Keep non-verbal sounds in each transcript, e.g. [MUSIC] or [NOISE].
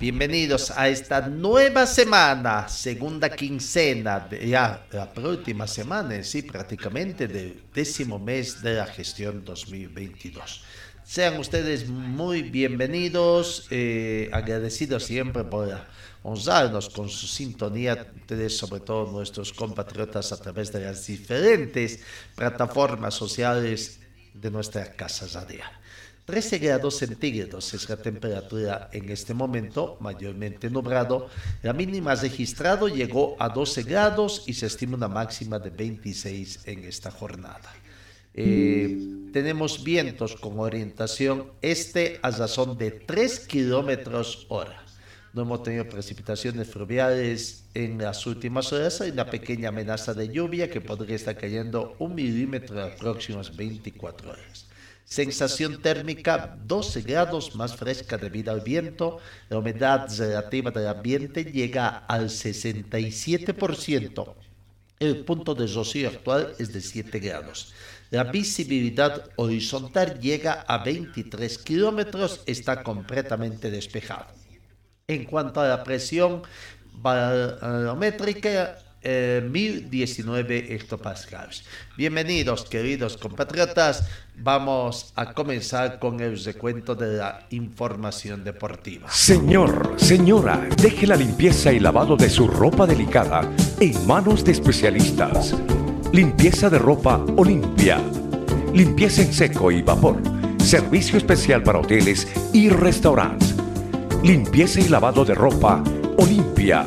Bienvenidos a esta nueva semana, segunda quincena, de ya la próxima semana, sí, prácticamente del décimo mes de la gestión 2022. Sean ustedes muy bienvenidos, eh, agradecidos siempre por honrarnos con su sintonía, ustedes, sobre todo nuestros compatriotas a través de las diferentes plataformas sociales de nuestra casa radial. 13 grados centígrados es la temperatura en este momento, mayormente nublado. La mínima registrado llegó a 12 grados y se estima una máxima de 26 en esta jornada. Eh, tenemos vientos con orientación este a razón de 3 kilómetros hora. No hemos tenido precipitaciones fluviales en las últimas horas. Hay una pequeña amenaza de lluvia que podría estar cayendo un milímetro en las próximas 24 horas. Sensación térmica 12 grados más fresca debido al viento. La humedad relativa del ambiente llega al 67%. El punto de rocío actual es de 7 grados. La visibilidad horizontal llega a 23 kilómetros, está completamente despejado. En cuanto a la presión barométrica, eh, 1019 hectopascales. Bienvenidos, queridos compatriotas. Vamos a comenzar con el recuento de la información deportiva. Señor, señora, deje la limpieza y lavado de su ropa delicada en manos de especialistas. Limpieza de ropa Olimpia. Limpieza en seco y vapor. Servicio especial para hoteles y restaurantes. Limpieza y lavado de ropa Olimpia.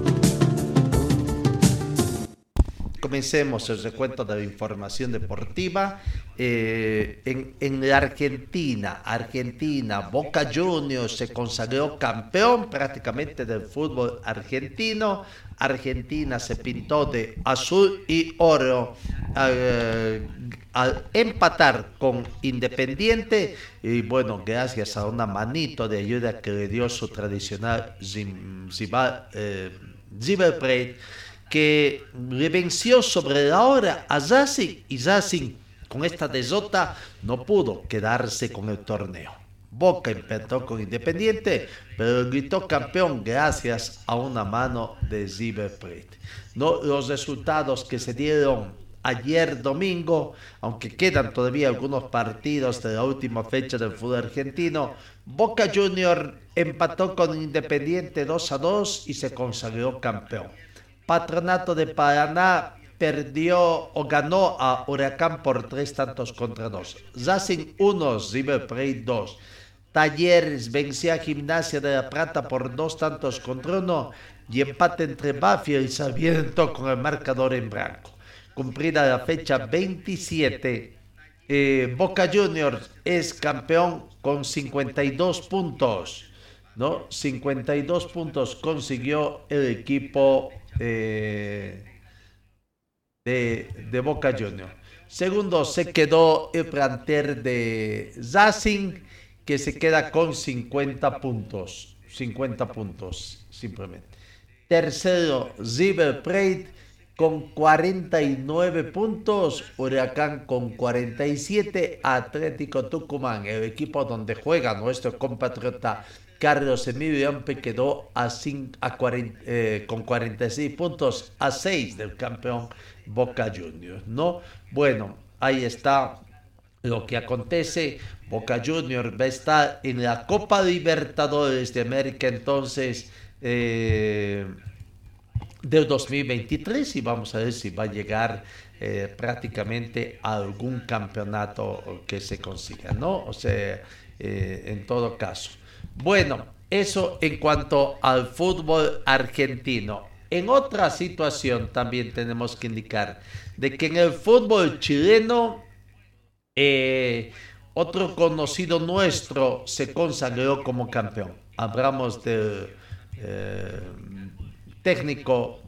Comencemos el recuento de la información deportiva. Eh, en, en, la Argentina, Argentina, Boca Juniors se consagró campeón prácticamente del fútbol argentino. Argentina se pintó de azul y oro al, al empatar con Independiente y bueno, gracias a una manito de ayuda que le dio su tradicional rival eh, que le venció sobre la hora a Racing y Racing con esta derrota no pudo quedarse con el torneo. Boca empezó con Independiente, pero gritó campeón gracias a una mano de River. No, los resultados que se dieron ayer domingo, aunque quedan todavía algunos partidos de la última fecha del fútbol argentino, Boca Junior empató con Independiente 2 a 2 y se consagró campeón. Patronato de Paraná perdió o ganó a Huracán por tres tantos contra dos. Racing 1, River Plate 2. Talleres venció a Gimnasia de la Plata por dos tantos contra uno y empate entre Banfield y Sarmiento con el marcador en blanco. Cumplida la fecha 27, eh, Boca Juniors es campeón con 52 puntos. ¿no? 52 puntos consiguió el equipo de, de, Boca Juniors. Segundo se quedó el planter de Racing, que se queda con 50 puntos. 50 puntos, simplemente. Tercero, River Plate con 49 puntos, Huracán con 47, Atlético Tucumán, el equipo donde juega nuestro compatriota Carlos Emilio Ampe quedó a, a eh, con 46 puntos a 6 del campeón Boca Juniors, ¿no? Bueno, ahí está lo que acontece. Boca Juniors va a estar en la Copa Libertadores de América entonces eh, del 2023 y vamos a ver si va a llegar eh, prácticamente a algún campeonato que se consiga, ¿no? O sea, en todo caso. Bueno, eso en cuanto al fútbol argentino. En otra situación también tenemos que indicar de que en el fútbol chileno eh, otro conocido nuestro se consagró como campeón. Hablamos del eh, técnico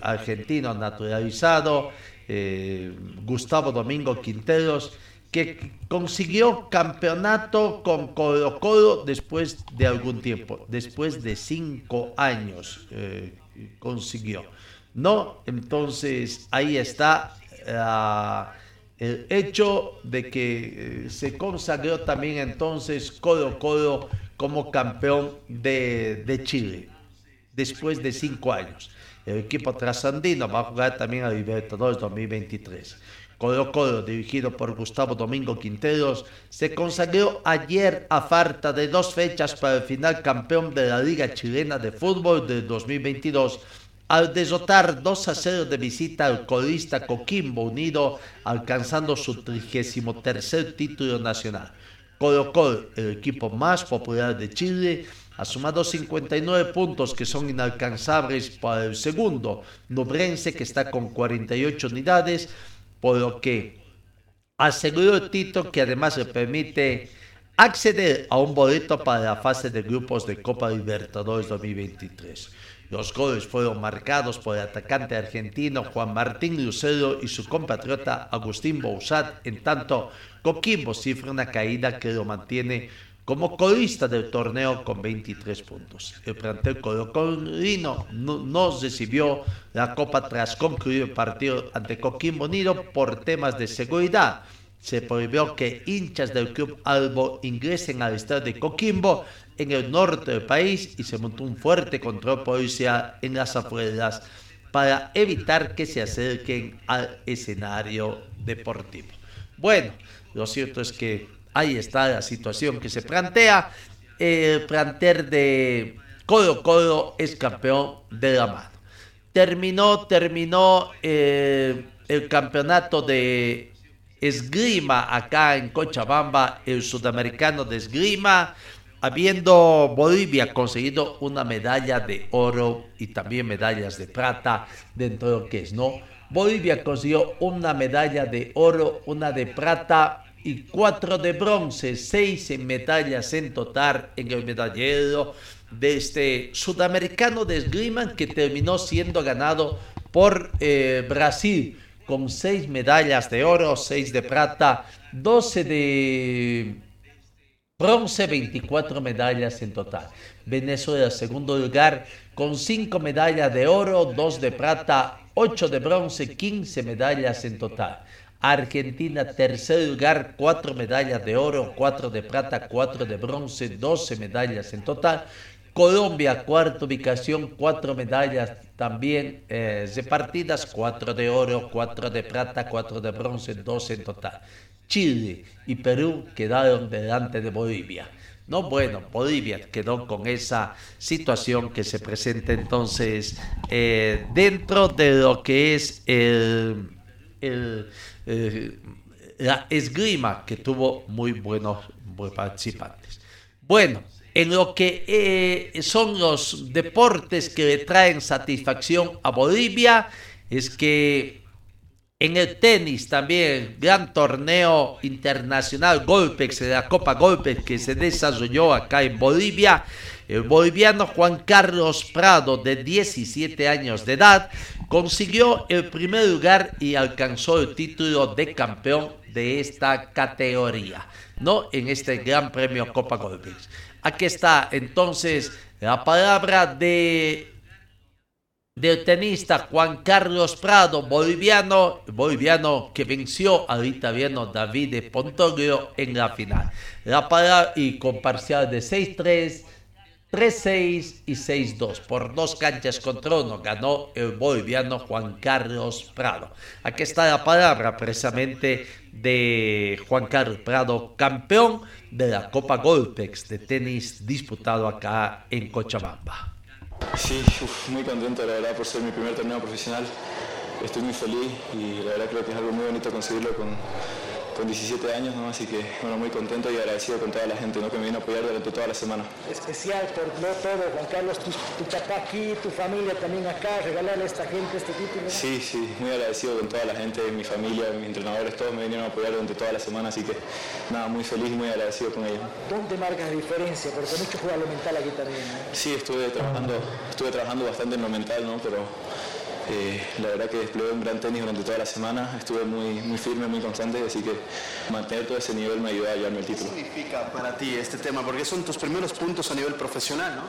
argentino naturalizado, eh, Gustavo Domingo Quinteros, que consiguió campeonato con Colo Colo después de algún tiempo, después de cinco años eh, consiguió. No, entonces ahí está ah, el hecho de que eh, se consagró también entonces Colo Colo como campeón de, de Chile, después de cinco años. El equipo trasandino va a jugar también a Libertadores 2023. Colo Colo, dirigido por Gustavo Domingo Quinteros, se consagró ayer a falta de dos fechas para el final campeón de la Liga Chilena de Fútbol de 2022 al desotar 2 a 0 de visita al colista Coquimbo Unido, alcanzando su 33 título nacional. Colo Colo, el equipo más popular de Chile, ha sumado 59 puntos que son inalcanzables para el segundo, Nubrense que está con 48 unidades, por lo que aseguró Tito que además le permite acceder a un boleto para la fase de grupos de Copa Libertadores 2023. Los goles fueron marcados por el atacante argentino Juan Martín Lucero y su compatriota Agustín Bouzat, en tanto Coquimbo cifra una caída que lo mantiene como colista del torneo con 23 puntos. El plantel colocolino no, no recibió la copa tras concluir el partido ante Coquimbo Unido por temas de seguridad. Se prohibió que hinchas del club Albo ingresen al estadio de Coquimbo en el norte del país y se montó un fuerte control policial en las afueras para evitar que se acerquen al escenario deportivo. Bueno, lo cierto es que ahí está la situación que se plantea. El planter de Colo Colo es campeón de la mano. Terminó, terminó eh, el campeonato de esgrima acá en Cochabamba, el sudamericano de esgrima, habiendo Bolivia conseguido una medalla de oro y también medallas de plata dentro de lo que es, ¿no? Bolivia consiguió una medalla de oro, una de plata y cuatro de bronce, seis medallas en total en el medallero de este sudamericano de esgrima que terminó siendo ganado por eh, Brasil con seis medallas de oro, seis de plata, 12 de bronce, 24 medallas en total. Venezuela, segundo lugar, con cinco medallas de oro, dos de plata, ocho de bronce, 15 medallas en total. Argentina, tercer lugar, cuatro medallas de oro, cuatro de plata, cuatro de bronce, 12 medallas en total. Colombia, cuarta ubicación, cuatro medallas también eh, repartidas, cuatro de oro, cuatro de plata, cuatro de bronce, 12 en total. Chile y Perú quedaron delante de Bolivia. No, bueno, Bolivia quedó con esa situación que se presenta entonces eh, dentro de lo que es el, el eh, la esgrima que tuvo muy buenos participantes. Bueno, en lo que eh, son los deportes que le traen satisfacción a Bolivia, es que en el tenis también, gran torneo internacional Golpex, de la Copa Golpex que se desarrolló acá en Bolivia, el boliviano Juan Carlos Prado, de 17 años de edad, consiguió el primer lugar y alcanzó el título de campeón de esta categoría, ¿no? En este Gran Premio Copa Golpex. Aquí está entonces la palabra de del tenista Juan Carlos Prado, boliviano, boliviano que venció al italiano Davide Pontoglio en la final. La palabra y con parcial de 6-3, 3-6 y 6-2. Por dos canchas contra uno ganó el boliviano Juan Carlos Prado. Aquí está la palabra precisamente de Juan Carlos Prado, campeón de la Copa Golpex de tenis disputado acá en Cochabamba. Sí, muy contento la verdad por ser mi primer torneo profesional. Estoy muy feliz y la verdad creo que es algo muy bonito conseguirlo con, con 17 años, ¿no? así que bueno, muy contento y agradecido con toda la gente ¿no? que me vino a apoyar durante toda la semana. Especial por no todo, Juan Carlos, tu, tu, papá aquí, tu familia también acá, regalarle a esta gente este título. Sí, sí, muy agradecido con toda la gente, mi familia, mis entrenadores, todos me vinieron a apoyar durante toda la semana, así que nada, muy feliz y muy agradecido con ellos. ¿Dónde marcas la diferencia? Porque mucho juega lo mental aquí también. Sí, estuve trabajando, estuve trabajando bastante en lo mental, ¿no? pero eh, la verdad que desplegué un gran tenis durante toda la semana, estuve muy, muy firme, muy constante, así que mantener todo ese nivel me ayudó a llevarme el título. ¿Qué significa para ti este tema? Porque son tus primeros puntos a nivel profesional, ¿no?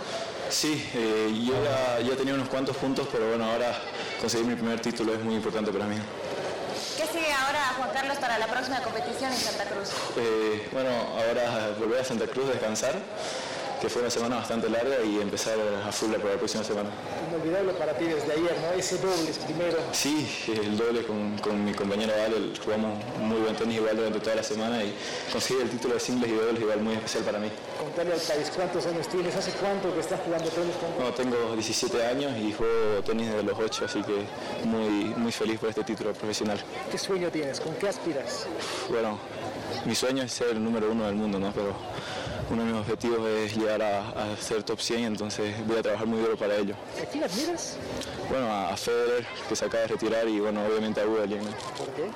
Sí, eh, yo ya, ya tenía unos cuantos puntos, pero bueno, ahora conseguir mi primer título es muy importante para mí. ¿Qué sigue ahora, Juan Carlos, para la próxima competición en Santa Cruz? Eh, bueno, ahora volver a Santa Cruz, descansar que fue una semana bastante larga y empezar a full para la próxima semana. Inolvidable para ti desde ayer, ¿no? Ese doble primero. Sí, el doble con, con mi compañero Ale, jugamos muy buen tenis igual durante toda la semana y conseguir el título de singles y dobles igual muy especial para mí. Contarle al país cuántos años tienes, hace cuánto que estás jugando tenis con... No, tengo 17 años y juego tenis desde los 8, así que muy, muy feliz por este título profesional. ¿Qué sueño tienes? ¿Con qué aspiras? Bueno, mi sueño es ser el número uno del mundo, ¿no? Pero uno de mis objetivos es llegar a, a, ser top 100, entonces voy a trabajar muy duro para ello. ¿A quién admiras? Bueno, a Federer, que se acaba de retirar, y bueno, obviamente a Hugo ¿no? ¿Por qué?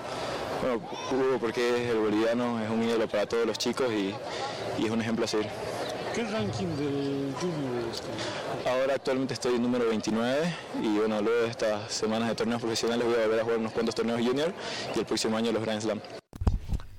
Bueno, Hugo porque es el boliviano, es un ídolo para todos los chicos y, y es un ejemplo a seguir. ¿Qué ranking del junior este? Ahora actualmente estoy en número 29 y bueno, luego de estas semanas de torneos profesionales voy a volver a jugar unos cuantos torneos junior y el próximo año los Grand Slam.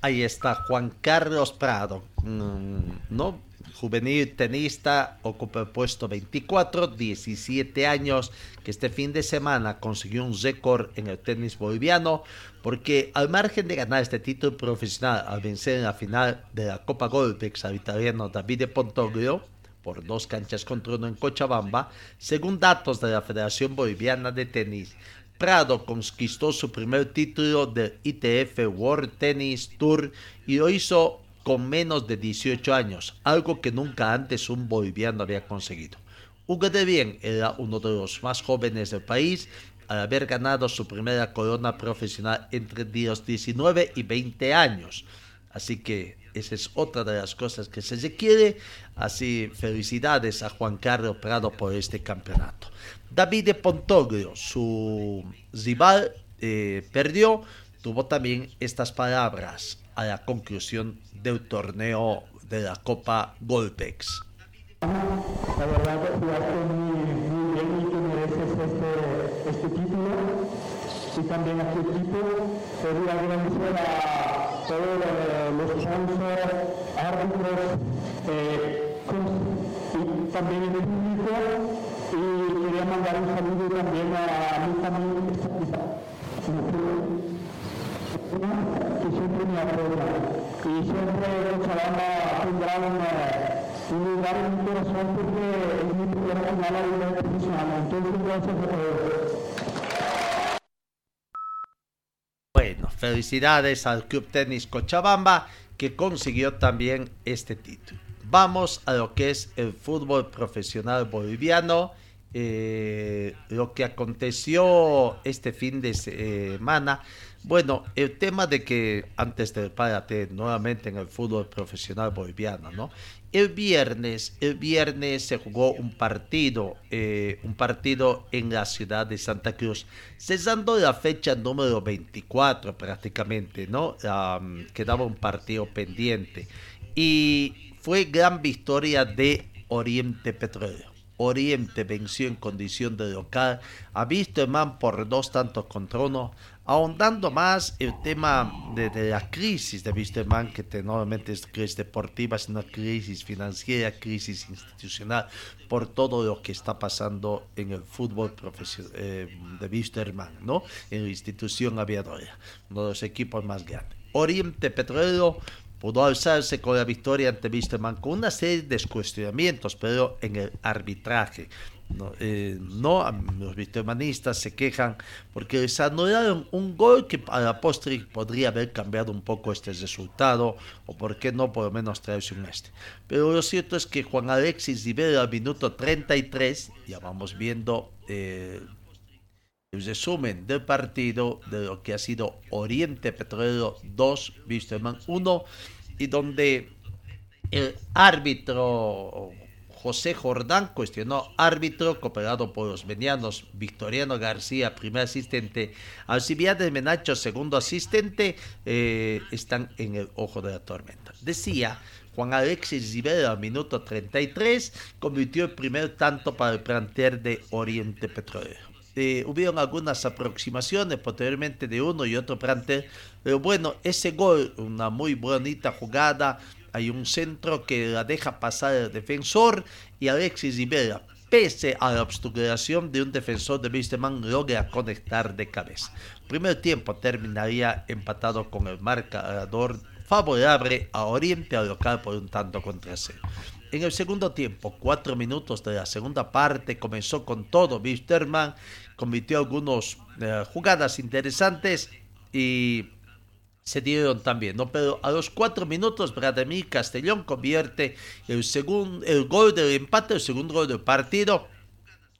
Ahí está Juan Carlos Prado, ¿no? Juvenil tenista, ocupa el puesto 24, 17 años, que este fin de semana consiguió un récord en el tenis boliviano, porque al margen de ganar este título profesional al vencer en la final de la Copa Golpex al italiano Davide Pontoglio, por dos canchas contra uno en Cochabamba, según datos de la Federación Boliviana de Tenis, Prado conquistó su primer título del ITF World Tennis Tour y lo hizo con menos de 18 años, algo que nunca antes un boliviano había conseguido. Hugo de Bien era uno de los más jóvenes del país al haber ganado su primera corona profesional entre los 19 y 20 años. Así que esa es otra de las cosas que se requiere. Así, felicidades a Juan Carlos Prado por este campeonato. David Pontoglio, su rival, eh, perdió. Tuvo también estas palabras a la conclusión del torneo de la Copa Golpex. La verdad que jugaste muy, muy bien y que mereces este, este título y también a tu equipo. Quería agradecer a todos los sponsors, árbitros eh, también el público y quería mandar un saludo también a mi familia que siempre me apoya. Y siempre Cochabamba tendrá un, un lugar en mi corazón porque es mi primera final a nivel profesional. Entonces gracias a todos. Bueno, felicidades al Club Tenis Cochabamba que consiguió también este título. Vamos a lo que es el fútbol profesional boliviano. Eh, lo que aconteció este fin de semana. Bueno, el tema de que antes del párate nuevamente en el fútbol profesional boliviano, ¿no? El viernes, el viernes se jugó un partido, eh, un partido en la ciudad de Santa Cruz, cesando la fecha número 24 prácticamente, ¿no? Quedaba un partido pendiente y fue gran victoria de Oriente Petróleo. Oriente venció en condición de local a Wisterman por dos tantos contra uno, ahondando más el tema de, la crisis de Wisterman, que normalmente es crisis deportiva, sino crisis financiera, crisis institucional, por todo lo que está pasando en el fútbol eh, de Wisterman, ¿no? En la institución aviadora, uno de los equipos más grandes. Oriente Petrolero pudo alzarse con la victoria ante Wisterman con una serie de cuestionamientos, pero en el arbitraje. No, eh, los wistermanistas se quejan porque les anularon un gol que a la postre podría haber cambiado un poco este resultado, o por qué no, por lo menos traerse un este. Pero lo cierto es que Juan Alexis Rivera al minuto 33, ya vamos viendo eh, el resumen del partido de lo que ha sido Oriente Petrolero 2, Wisterman 1, y donde el árbitro José Jordán cuestionó árbitro cooperado por los venianos Victoriano García, primer asistente, Alcibiades Menacho, segundo asistente, eh, están en el ojo de la tormenta. Decía Juan Alexis Rivera, minuto 33, convirtió el primer tanto para el plantel de Oriente Petrolero. Eh, hubieron algunas aproximaciones posteriormente de uno y otro plantel, pero bueno, ese gol, una muy bonita jugada, hay un centro que la deja pasar el defensor y Alexis Rivera, pese a la obstrucción de un defensor de Wisterman, logra conectar de cabeza. Primer tiempo terminaría empatado con el marcador favorable a Oriente al local por un tanto contra cero. En el segundo tiempo, cuatro minutos de la segunda parte, comenzó con todo. Wisterman convirtió algunas eh, jugadas interesantes y se dieron también, ¿no? Pero a los cuatro minutos, Vladimir Castellón convierte el, segundo, el gol del empate, el segundo gol del partido.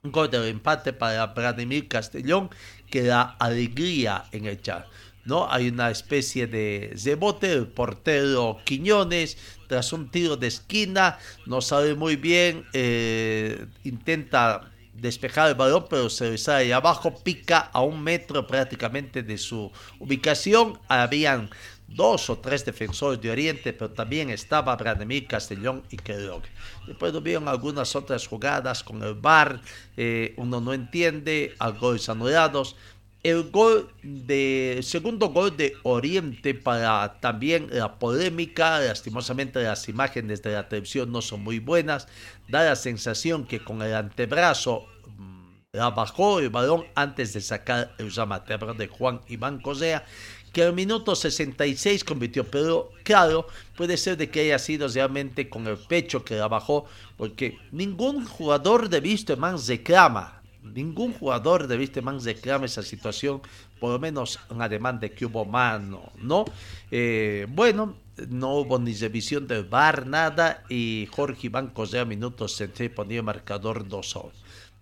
Un gol del empate para Vladimir Castellón que da alegría en el chat. ¿no? Hay una especie de rebote, el portero Quiñones, tras un tiro de esquina, no sabe muy bien, eh, intenta despejar el balón, pero se sale ahí abajo, pica a un metro prácticamente de su ubicación. Habían dos o tres defensores de Oriente, pero también estaba Branimir Castellón y Kellogg. Después tuvieron algunas otras jugadas con el VAR, eh, uno no entiende, goles anulados. El gol de segundo gol de Oriente para también la polémica, lastimosamente las imágenes de la televisión no son muy buenas, da la sensación que con el antebrazo mm, la bajó el balón antes de sacar el llamatebro de Juan Iván Cosea, que al minuto 66 convirtió, pero claro, puede ser de que haya sido realmente con el pecho que la bajó, porque ningún jugador de Wisterman reclama ningún jugador de Wisterman reclama esa situación, por lo menos en ademán de que hubo mano, ¿no? Eh, bueno, no hubo ni revisión del VAR, nada, y Jorge Iván Cosea, minutos se ponía marcador 2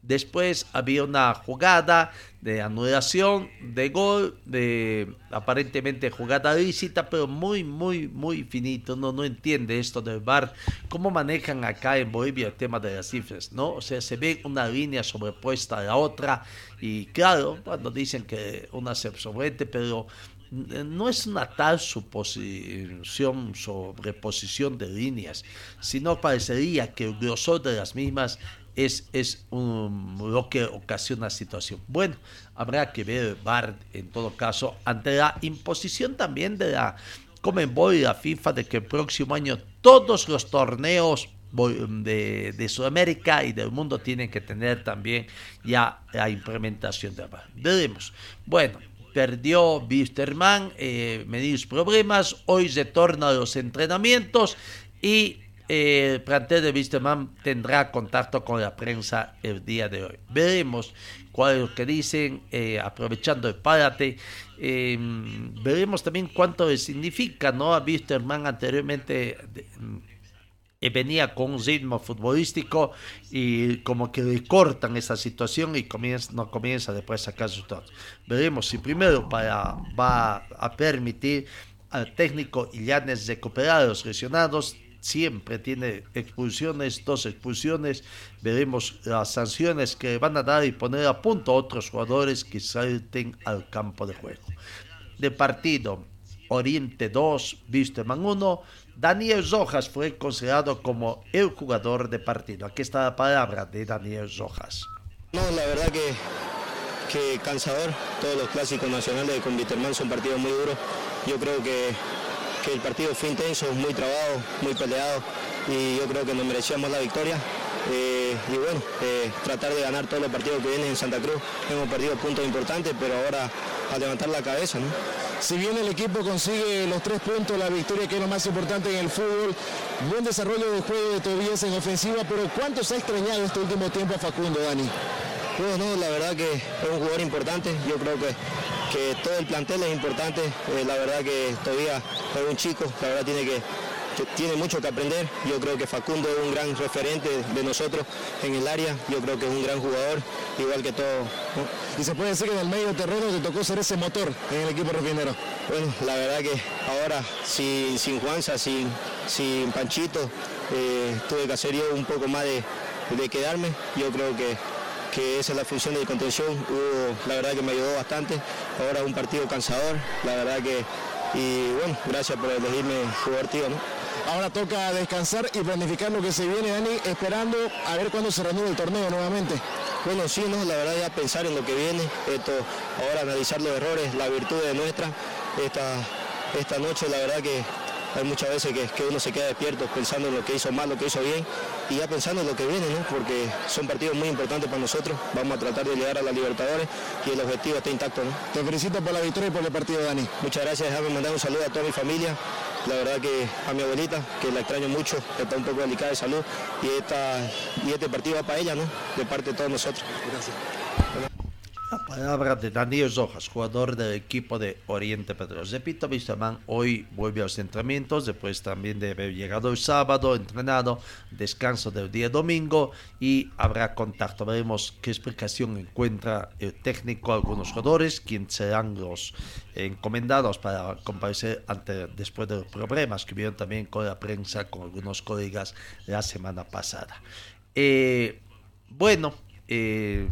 Después había una jugada de anulación de gol, de aparentemente jugada lícita, pero muy, muy, muy finito. No, no entiende esto del VAR. ¿Cómo manejan acá en Bolivia el tema de las cifras? ¿no? O sea, se ve una línea sobrepuesta a la otra. Y claro, cuando dicen que una se sobrepuesta, pero no es una tal suposición, sobreposición de líneas, sino parecería que el grosor de las mismas es, es un, lo que ocasiona situación. Bueno, habrá que ver VAR en todo caso ante la imposición también de la Comenbol y la FIFA de que el próximo año todos los torneos de, de, Sudamérica y del mundo tienen que tener también ya la implementación de VAR. Veremos. Bueno, perdió Wisterman, eh, medios problemas, hoy retorna a los entrenamientos y el plantel de Wisterman tendrá contacto con la prensa el día de hoy. Veremos cuál es lo que dicen, eh, aprovechando el párate. Em, veremos también cuánto significa, ¿no? A Wisterman anteriormente eh, venía con un ritmo futbolístico y como que le cortan esa situación y comienza, no comienza después a sacar sus datos. Veremos si primero para, va a permitir al técnico Illanes recuperar a los lesionados siempre tiene expulsiones, dos expulsiones. Veremos las sanciones que van a dar y poner a punto a otros jugadores que salten al campo de juego. De partido, Oriente 2, Wisterman 1. Daniel Rojas fue considerado como el jugador de partido. Aquí está la palabra de Daniel Rojas. No, la verdad que, cansador. Todos los clásicos nacionales con Wisterman son partidos muy duros. Yo creo que el partido fue intenso, muy trabado, muy peleado y yo creo que nos merecíamos la victoria. eh, y bueno, eh, tratar de ganar todos los partidos que vienen en Santa Cruz. Hemos perdido puntos importantes, pero ahora a levantar la cabeza. ¿no? Si bien el equipo consigue los tres puntos, la victoria que es lo más importante en el fútbol, buen desarrollo de juego de Tobías en ofensiva, pero ¿cuánto se ha extrañado este último tiempo a Facundo, Dani? Bueno, la verdad que es un jugador importante, yo creo que, que todo el plantel es importante, eh, la verdad que todavía es un chico, la verdad tiene que, tiene mucho que aprender. Yo creo que Facundo es un gran referente de nosotros en el área. Yo creo que es un gran jugador, igual que todo. Y se puede decir que en el medio terreno te tocó ser ese motor en el equipo refinero. Bueno, la verdad que ahora sin, sin Juanza, sin, sin Panchito, eh, tuve que hacer yo un poco más de, de quedarme. Yo creo que que esa es la función de contención. la verdad que me ayudó bastante. Ahora un partido cansador, la verdad que. Y bueno, gracias por elegirme jugador tío, ¿no? Ahora toca descansar y planificar lo que se viene, Dani, esperando a ver cuándo se reanuda el torneo nuevamente. Bueno, sí, ¿no? la verdad ya pensar en lo que viene, esto, ahora analizar los errores, la virtud de nuestra, esta, esta noche la verdad que hay muchas veces que, uno se queda despierto pensando en lo que hizo mal, lo que hizo bien y ya pensando en lo que viene, ¿no? porque son partidos muy importantes para nosotros. Vamos a tratar de llegar a la Libertadores y el objetivo está intacto. ¿no? Te felicito por la victoria y por el partido, Dani. Muchas gracias, déjame mandar un saludo a toda mi familia, la verdad que a mi abuelita, que la extraño mucho, está un poco delicada de salud y, esta, y este partido va para ella, ¿no? De parte de todos nosotros. Gracias. La palabra de Daniel Rojas, jugador del equipo de Oriente Petróleo. Repito, Vistamán hoy vuelve a los entrenamientos, después también de haber llegado el sábado, entrenado, descanso del día domingo y habrá contacto. Veremos qué explicación encuentra el técnico, algunos jugadores, quienes serán los encomendados para comparecer ante, después de los problemas que vieron también con la prensa, con algunos colegas la semana pasada. Eh, bueno, eh,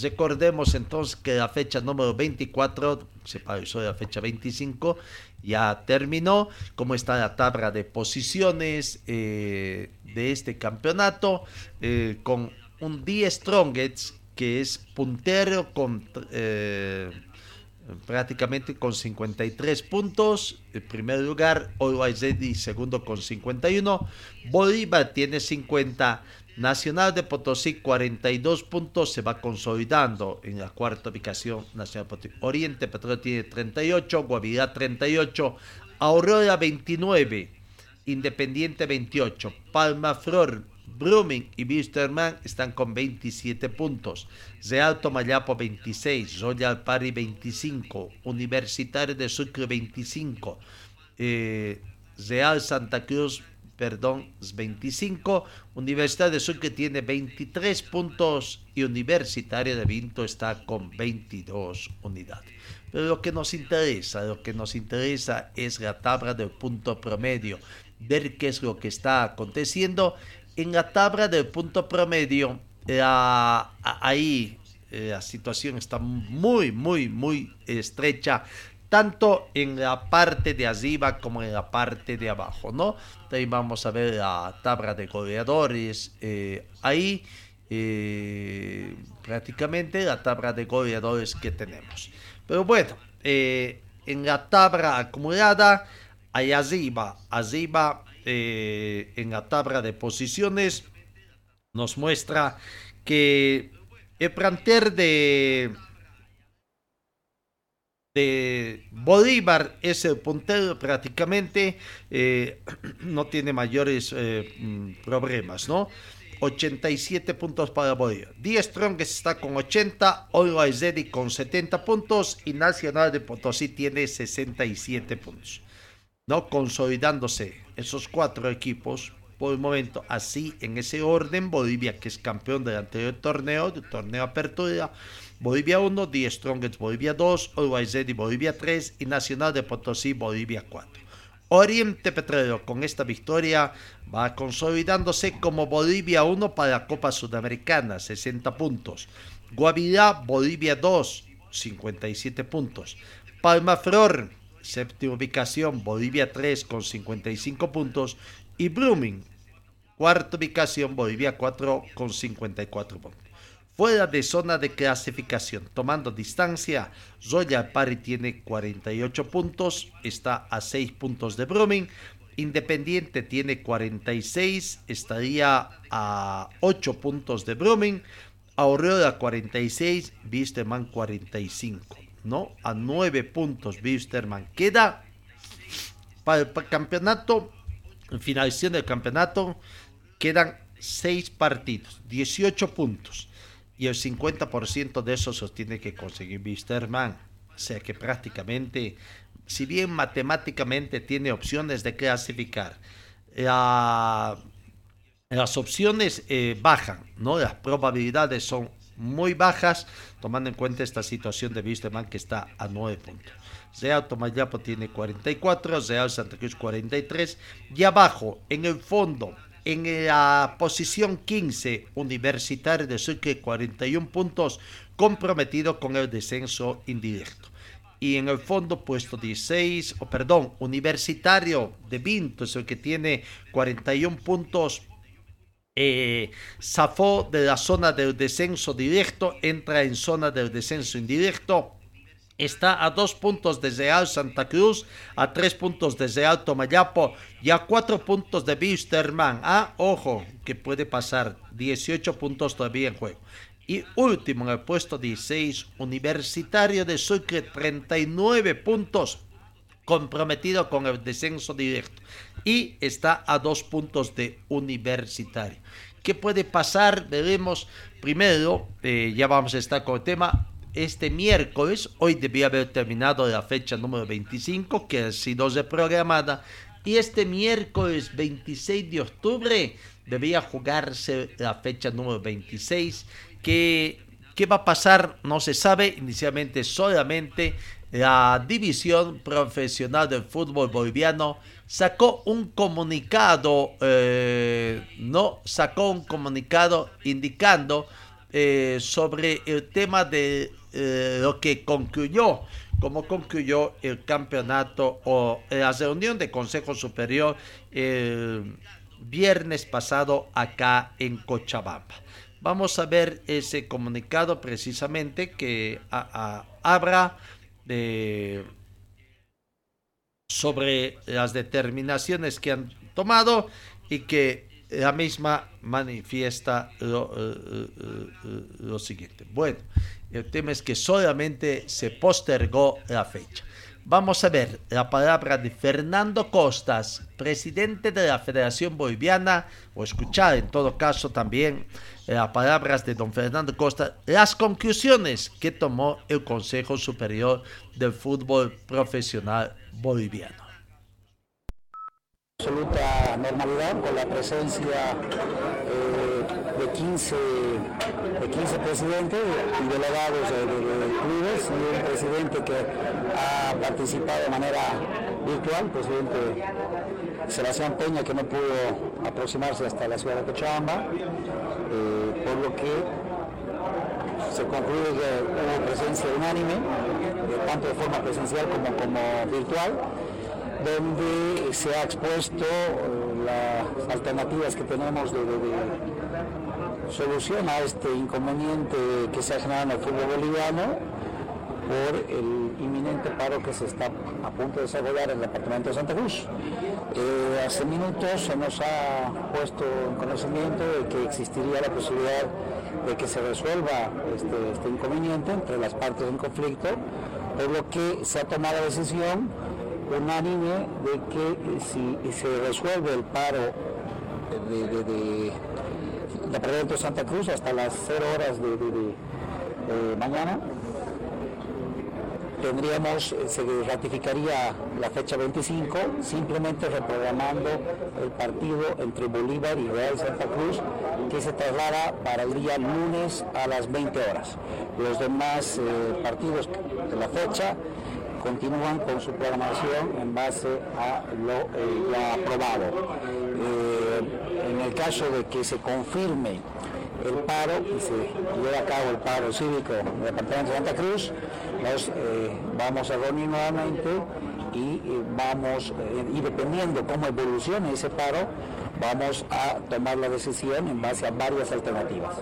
Recordemos entonces que la fecha número 24, se pareció de la fecha 25, ya terminó. ¿Cómo está la tabla de posiciones eh, de este campeonato? Eh, con un D Strongest que es puntero con... Eh, prácticamente con 53 puntos. En primer lugar, Always segundo con 51. Bolívar tiene 50. Nacional de Potosí 42 puntos, se va consolidando en la cuarta ubicación Nacional Potosí. Oriente Petróleo tiene 38, Guavirá 38, Aurora 29, Independiente 28, Palma Flor, Blooming y Bisterman están con 27 puntos. Real Tomayapo 26, Royal Pari 25, Universitario de Sucre 25, eh, Real Santa Cruz perdón, 25. Universidad de Sucre tiene 23 puntos y Universitario de Vinto está con 22 unidades. Pero lo que nos interesa, lo que nos interesa es la tabla del punto promedio, ver qué es lo que está aconteciendo. En la tabla del punto promedio, ahí eh, la situación está muy, muy, muy estrecha tanto en la parte de arriba como en la parte de abajo, ¿no? Ahí vamos a ver la tabla de goleadores, eh, ahí eh, prácticamente la tabla de goleadores que tenemos. Pero bueno, eh, en la tabla acumulada, ahí arriba, arriba, en la tabla de posiciones, nos muestra que el planter de de Bolívar es el puntero prácticamente, eh, [CLEARS THROAT] no tiene mayores eh, mm, problemas, ¿no? 87 puntos para Bolívar. 10 Strongest está con 80, Always Ready con 70 puntos y Nacional de Potosí tiene 67 puntos. ¿No? Consolidándose esos cuatro equipos por el momento así en ese orden. Bolivia, que es campeón del anterior torneo, del torneo Apertura, Bolivia 1, Die Strongest Bolivia 2, Always Ready Bolivia 3 y Nacional de Potosí Bolivia 4. Oriente Petrolero con esta victoria va consolidándose como Bolivia 1 para la Copa Sudamericana, 60 puntos. Guavirá, Bolivia 2, 57 puntos. Palma Flor, séptima ubicación, Bolivia 3 con 55 puntos. Y Blooming, cuarta ubicación, Bolivia 4 con 54 puntos fuera de zona de clasificación. Tomando distancia, Royal Party tiene 48 puntos, está a 6 puntos de Brumming. Independiente tiene 46, estaría a 8 puntos de Brumming. Aurora 46, Wisterman 45, ¿no? A 9 puntos Wisterman. Queda para el campeonato, finalización del campeonato, quedan 6 partidos, 18 puntos. Y el 50% de eso los tiene que conseguir Wisterman. O sea que prácticamente, si bien matemáticamente tiene opciones de clasificar, las opciones eh, bajan, ¿no? Las probabilidades son muy bajas, tomando en cuenta esta situación de Wisterman que está a 9 puntos. Real Tomayapo tiene 44, Real Santa Cruz 43 y abajo en el fondo en la posición 15 Universitario de Sucre 41 puntos comprometido con el descenso indirecto. Y en el fondo puesto 16, o perdón, Universitario de Vinto es el que tiene 41 puntos eh, zafó de la zona del descenso directo, entra en zona del descenso indirecto está a dos puntos de Real Santa Cruz, a tres puntos de Real Tomayapo y a cuatro puntos de Bisterman. Ah, ojo, que puede pasar 18 puntos todavía en juego. Y último en el puesto 16, Universitario de Sucre, 39 puntos, comprometido con el descenso directo. Y está a dos puntos de Universitario. ¿Qué puede pasar? Veremos. Primero, eh, ya vamos a estar con el tema este miércoles, hoy debía haber terminado la fecha número 25, que ha sido reprogramada, y este miércoles 26 de octubre debía jugarse la fecha número 26, que ¿Qué va a pasar? No se sabe. Inicialmente solamente la División Profesional del Fútbol Boliviano sacó un comunicado, eh, no sacó un comunicado indicando eh, sobre el tema de eh, lo que concluyó, como concluyó el campeonato o la reunión de Consejo Superior el viernes pasado acá en Cochabamba. Vamos a ver ese comunicado precisamente que habla de, sobre las determinaciones que han tomado y que la misma manifiesta lo, eh, eh, lo siguiente. Bueno, el tema es que solamente se postergó la fecha. Vamos a ver la palabra de Fernando Costas, presidente de la Federación Boliviana, o escuchar en todo caso también las palabras de don Fernando Costas, las conclusiones que tomó el Consejo Superior del Fútbol Profesional Boliviano absoluta normalidad con la presencia eh, de, 15, de 15 presidentes y delegados de, clubes y un presidente que ha participado de manera virtual, presidente Sebastián Peña que no pudo aproximarse hasta la ciudad de Cochabamba, eh, por lo que se concluye que hubo presencia unánime, eh, tanto de forma presencial como virtual donde se ha expuesto eh, las alternativas que tenemos de, solución a este inconveniente que se ha generado en el fútbol boliviano por el inminente paro que se está a punto de desarrollar en el departamento de Santa Cruz. Eh, hace minutos se nos ha puesto en conocimiento de que existiría la posibilidad de que se resuelva este, este inconveniente entre las partes en conflicto, por lo que se ha tomado la decisión unánime de que si se resuelve el paro de, de, de, de Santa Cruz hasta las 0 horas de, mañana, tendríamos, se ratificaría la fecha 25, simplemente reprogramando el partido entre Bolívar y Real Santa Cruz, que se traslada para el día lunes a las 20 horas. Los demás eh, partidos de la fecha continúan con su programación en base a lo eh, ya aprobado. Eh, en el caso de que se confirme el paro y se lleve a cabo el paro cívico del Departamento de Santa Cruz, nos eh, vamos a reunir nuevamente y vamos, y dependiendo cómo evolucione ese paro, vamos a tomar la decisión en base a varias alternativas.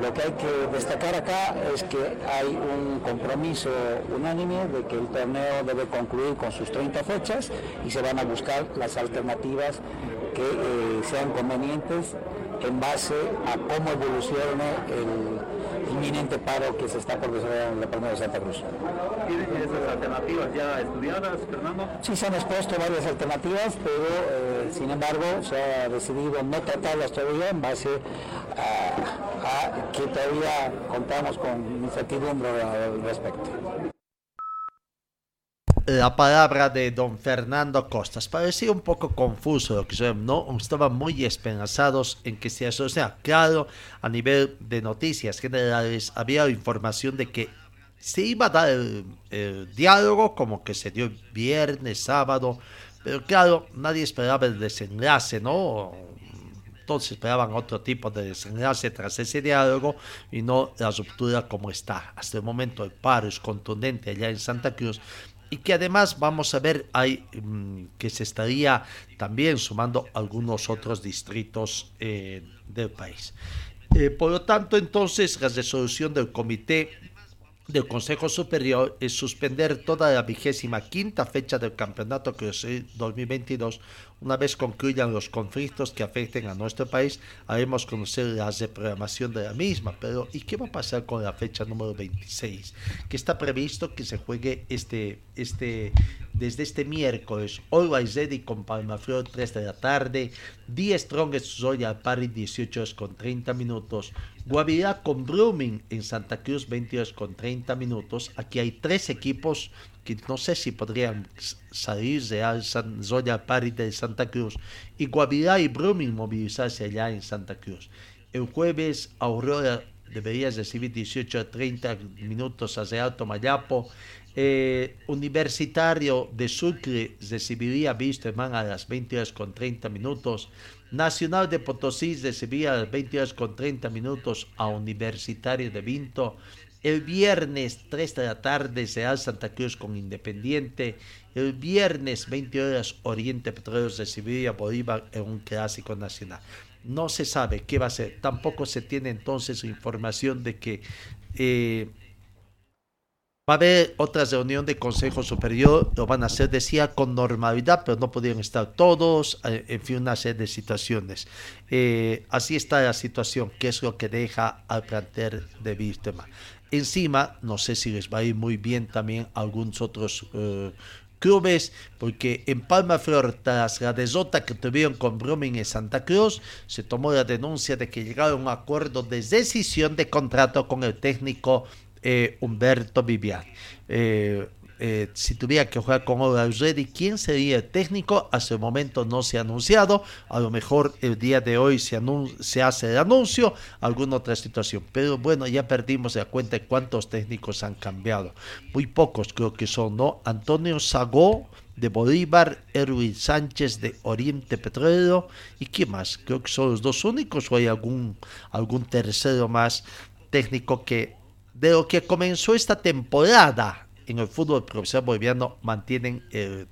Lo que hay que destacar acá es que hay un compromiso unánime de que el torneo debe concluir con sus 30 fechas y se van a buscar las alternativas que eh, sean convenientes en base a cómo evolucione el inminente paro que se está por desarrollar en la Palma de Santa Cruz. ¿Tienen esas alternativas ya estudiadas, Fernando? Sí, se han expuesto varias alternativas, pero eh, sin embargo se ha decidido no tratarlas todavía en base a, a que todavía contamos con incertidumbre al respecto la palabra de don Fernando Costas. Parecía un poco confuso lo que ¿no? Estaban muy esperanzados en que se asocia. Claro, a nivel de noticias generales había información de que se iba a dar el, diálogo como que se dio viernes, sábado, pero claro, nadie esperaba el desenlace, ¿no? Todos esperaban otro tipo de desenlace tras ese diálogo y no la ruptura como está. Hasta el momento el paro es contundente allá en Santa Cruz y que además vamos a ver hay, mm, que se estaría también sumando algunos otros distritos eh, del país. Eh, por lo tanto, entonces, la resolución del comité del Consejo Superior es suspender toda la vigésima quinta fecha del Campeonato Cruz 2022 una vez concluyan los conflictos que afecten a nuestro país, haremos conocer la reprogramación de la misma. Pero, ¿y qué va a pasar con la fecha número 26? Que está previsto que se juegue este, este, desde este miércoles. Always Ready con Palmaflor 3 de la tarde. The Strongest Royal Party 18 con 30 minutos. Guavirá con Blooming en Santa Cruz 22 con 30 minutos. Aquí hay tres equipos que no sé si podrían salir de al San, Zoya Party de Santa Cruz y Guavirá y Brumming movilizarse allá en Santa Cruz. El jueves Aurora debería recibir 18 a 30 minutos hacia Alto Mayapo. Eh, Universitario de Sucre recibiría Wisterman a las 20 horas con 30 minutos. Nacional de Potosí recibiría a las 20 horas con 30 minutos a Universitario de Vinto. El viernes 3 de la tarde Real Santa Cruz con Independiente. El viernes 20 horas Oriente Petroleros recibiría Bolívar en un clásico nacional. No se sabe qué va a ser. Tampoco se tiene entonces información de que eh, va a haber otra reunión de Consejo Superior. Lo van a hacer, decía, con normalidad, pero no podían estar todos. Eh, en fin, una serie de situaciones. Eh, así está la situación, que es lo que deja al plantel de Víctima. Encima, no sé si les va a ir muy bien también algunos otros eh, clubes, porque en Palma Flor, tras la desota que tuvieron con Brumming en Santa Cruz, se tomó la denuncia de que llegaron a un acuerdo de decisión de contrato con el técnico eh, Humberto Vivian. Eh, eh, si tuviera que jugar con Ready, ¿quién sería el técnico? Hasta el momento no se ha anunciado. A lo mejor el día de hoy se, hace el anuncio, alguna otra situación. Pero bueno, ya perdimos la cuenta de cuántos técnicos han cambiado. Muy pocos creo que son, ¿no? Antonio Sagó de Bolívar, Erwin Sánchez de Oriente Petrolero y quién más. Creo que son los dos únicos o hay algún, algún tercero más técnico que de lo que comenzó esta temporada en el fútbol profesional boliviano mantienen el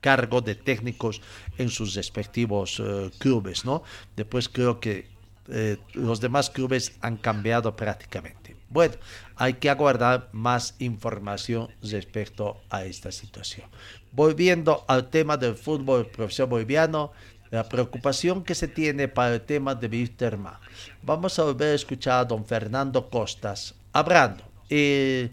cargo de técnicos en sus respectivos eh, clubes, ¿no? Después creo que eh, los demás clubes han cambiado prácticamente. Bueno, hay que aguardar más información respecto a esta situación. Volviendo al tema del fútbol profesional boliviano, la preocupación que se tiene para el tema de Wisterman. Vamos a volver a escuchar a don Fernando Costas hablando. Eh,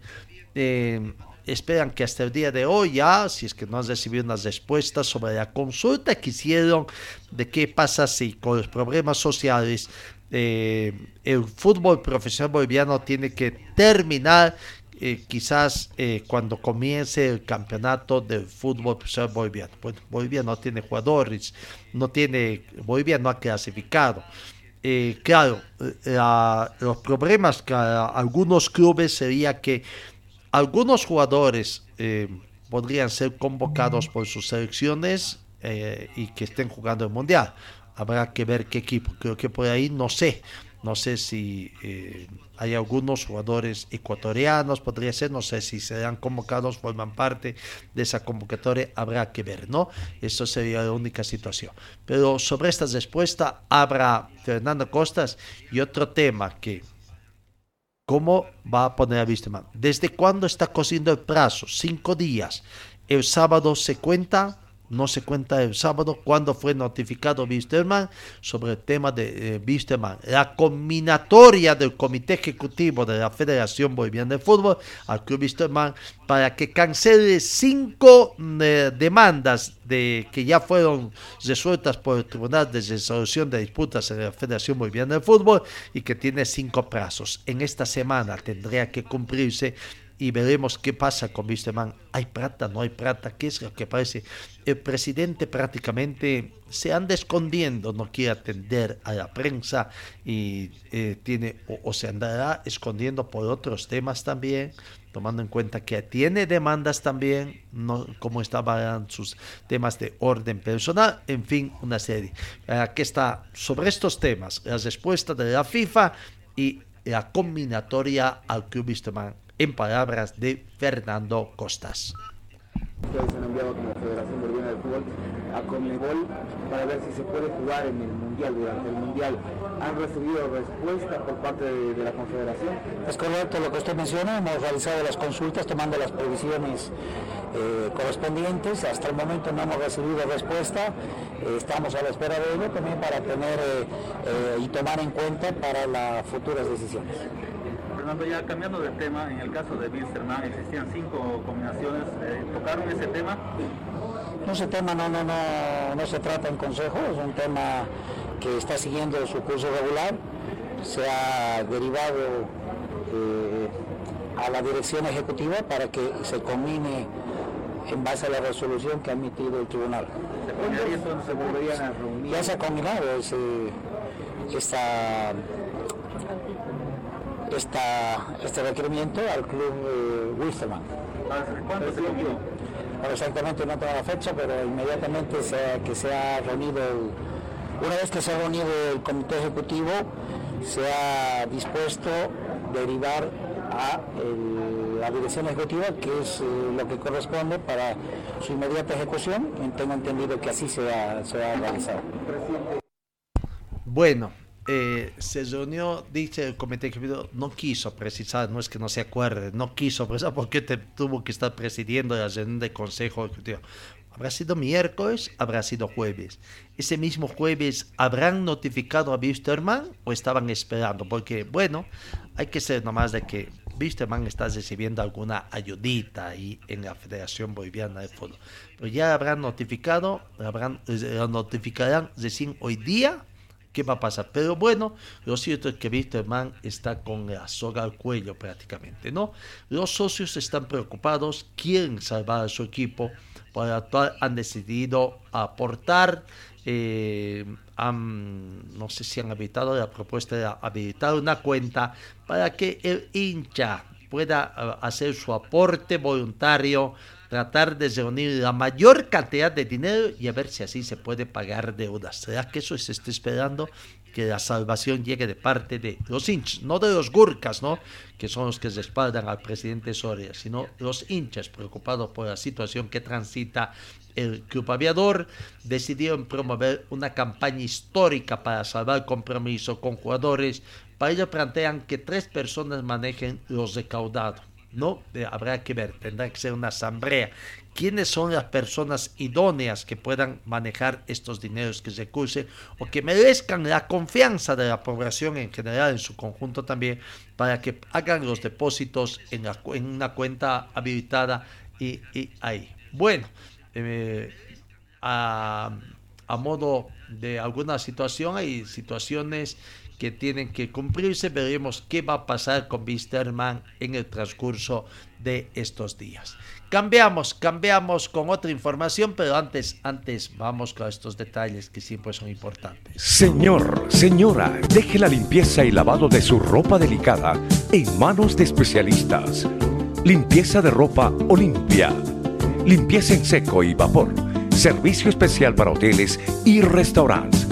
esperan que hasta el día de hoy ya, si es que no han recibido unas respuestas sobre la consulta que hicieron de qué pasa si con los problemas sociales eh, el fútbol profesional boliviano tiene que terminar eh, quizás eh, cuando comience el campeonato del fútbol profesional boliviano. Bueno, Bolivia no tiene jugadores, no tiene, Bolivia no ha clasificado. Claro, los problemas que algunos clubes sería que algunos jugadores eh, podrían ser convocados por sus selecciones eh, y que estén jugando el Mundial. Habrá que ver qué equipo. Creo que por ahí no sé. No sé si eh, hay algunos jugadores ecuatorianos, podría ser, no sé si serán convocados, forman parte de esa convocatoria, habrá que ver, ¿no? Eso sería la única situación. Pero sobre esta respuesta habrá Fernando Costas y otro tema que ¿Cómo va a poner a Wisterman? ¿Desde cuándo está cosiendo el plazo? Cinco días. El sábado se cuenta no se cuenta el sábado cuando fue notificado Wisterman sobre el tema de eh, La combinatoria del Comité Ejecutivo de la Federación Boliviana de Fútbol al Club Wisterman para que cancele cinco eh, demandas de, que ya fueron resueltas por el Tribunal de Resolución de Disputas de la Federación Boliviana de Fútbol y que tiene cinco plazos. En esta semana tendría que cumplirse y veremos qué pasa con Wisterman. ¿Hay plata? ¿No hay plata? ¿Qué es lo que parece? El presidente prácticamente se anda escondiendo, no quiere atender a la prensa y eh, tiene o, se andará escondiendo por otros temas también, tomando en cuenta que tiene demandas también, no como estaban sus temas de orden personal, en fin, una serie. Aquí está sobre estos temas, la respuesta de la FIFA y la combinatoria al Club Wisterman en palabras de Fernando Costas. Ustedes han enviado como Federación Boliviana de Fútbol a Conmebol para ver si se puede jugar en el Mundial, durante el Mundial. ¿Han recibido respuesta por parte de, la Confederación? Es correcto lo que usted menciona, hemos realizado las consultas tomando las previsiones eh, correspondientes. Hasta el momento no hemos recibido respuesta, eh, estamos a la espera de ello también para tener eh, y tomar en cuenta para las futuras decisiones. Fernando, ya cambiando de tema, en el caso de Wilstermann existían cinco combinaciones, eh, ¿tocaron ese tema? ese tema no, no, no, no se trata en consejo, es un tema que está siguiendo su curso regular, se ha derivado eh, a la dirección ejecutiva para que se combine en base a la resolución que ha emitido el tribunal. ¿Se, se volverían a reunir? Ya se ha combinado ese, esta esta, este requerimiento al club eh, Wisterman. ¿Cuándo se combinó? exactamente no tengo la fecha, pero inmediatamente que se ha reunido, una vez que se ha reunido el comité ejecutivo, se ha dispuesto derivar a la dirección ejecutiva, que es eh, lo que corresponde para su inmediata ejecución. Tengo entendido que así se ha, se ha realizado. Bueno, eh, se reunió, dice el comité ejecutivo, no quiso precisar, no es que no se acuerde, no quiso precisar porque te, tuvo que estar presidiendo la reunión del consejo. Habrá sido miércoles, habrá sido jueves. Ese mismo jueves, ¿habrán notificado a Wisterman o estaban esperando? Porque, bueno, hay que ser nomás de que Wisterman está recibiendo alguna ayudita ahí en la Federación Boliviana de Fútbol. Pero ya habrán notificado, habrán, eh, lo notificarán recién hoy día qué va a pasar. Pero bueno, lo cierto es que Wisterman está con la soga al cuello prácticamente, ¿no? Los socios están preocupados, quieren salvar a su equipo, por lo cual han decidido aportar, eh, no sé si han habilitado la propuesta de habilitar una cuenta para que el hincha pueda eh, hacer su aporte voluntario tratar de reunir la mayor cantidad de dinero y a ver si así se puede pagar deudas. ¿Será que eso se está esperando? Que la salvación llegue de parte de los hinchas, no de los gurkas, ¿no? Que son los que respaldan al presidente Soria, sino los hinchas preocupados por la situación que transita el club aviador decidieron promover una campaña histórica para salvar compromiso con jugadores. Para ello plantean que tres personas manejen los recaudados. No, eh, habrá que ver, tendrá que ser una asamblea. ¿Quiénes son las personas idóneas que puedan manejar estos dineros que se cursen o que merezcan la confianza de la población en general, en su conjunto también, para que hagan los depósitos en, una cuenta habilitada y, ahí? Bueno, eh, a, a modo de alguna situación, hay situaciones que tienen que cumplirse. Veremos qué va a pasar con Wisterman en el transcurso de estos días. Cambiamos, cambiamos con otra información, pero antes, antes vamos con estos detalles que siempre son importantes. Señor, señora, deje la limpieza y lavado de su ropa delicada en manos de especialistas. Limpieza de ropa Olimpia. Limpieza en seco y vapor. Servicio especial para hoteles y restaurantes.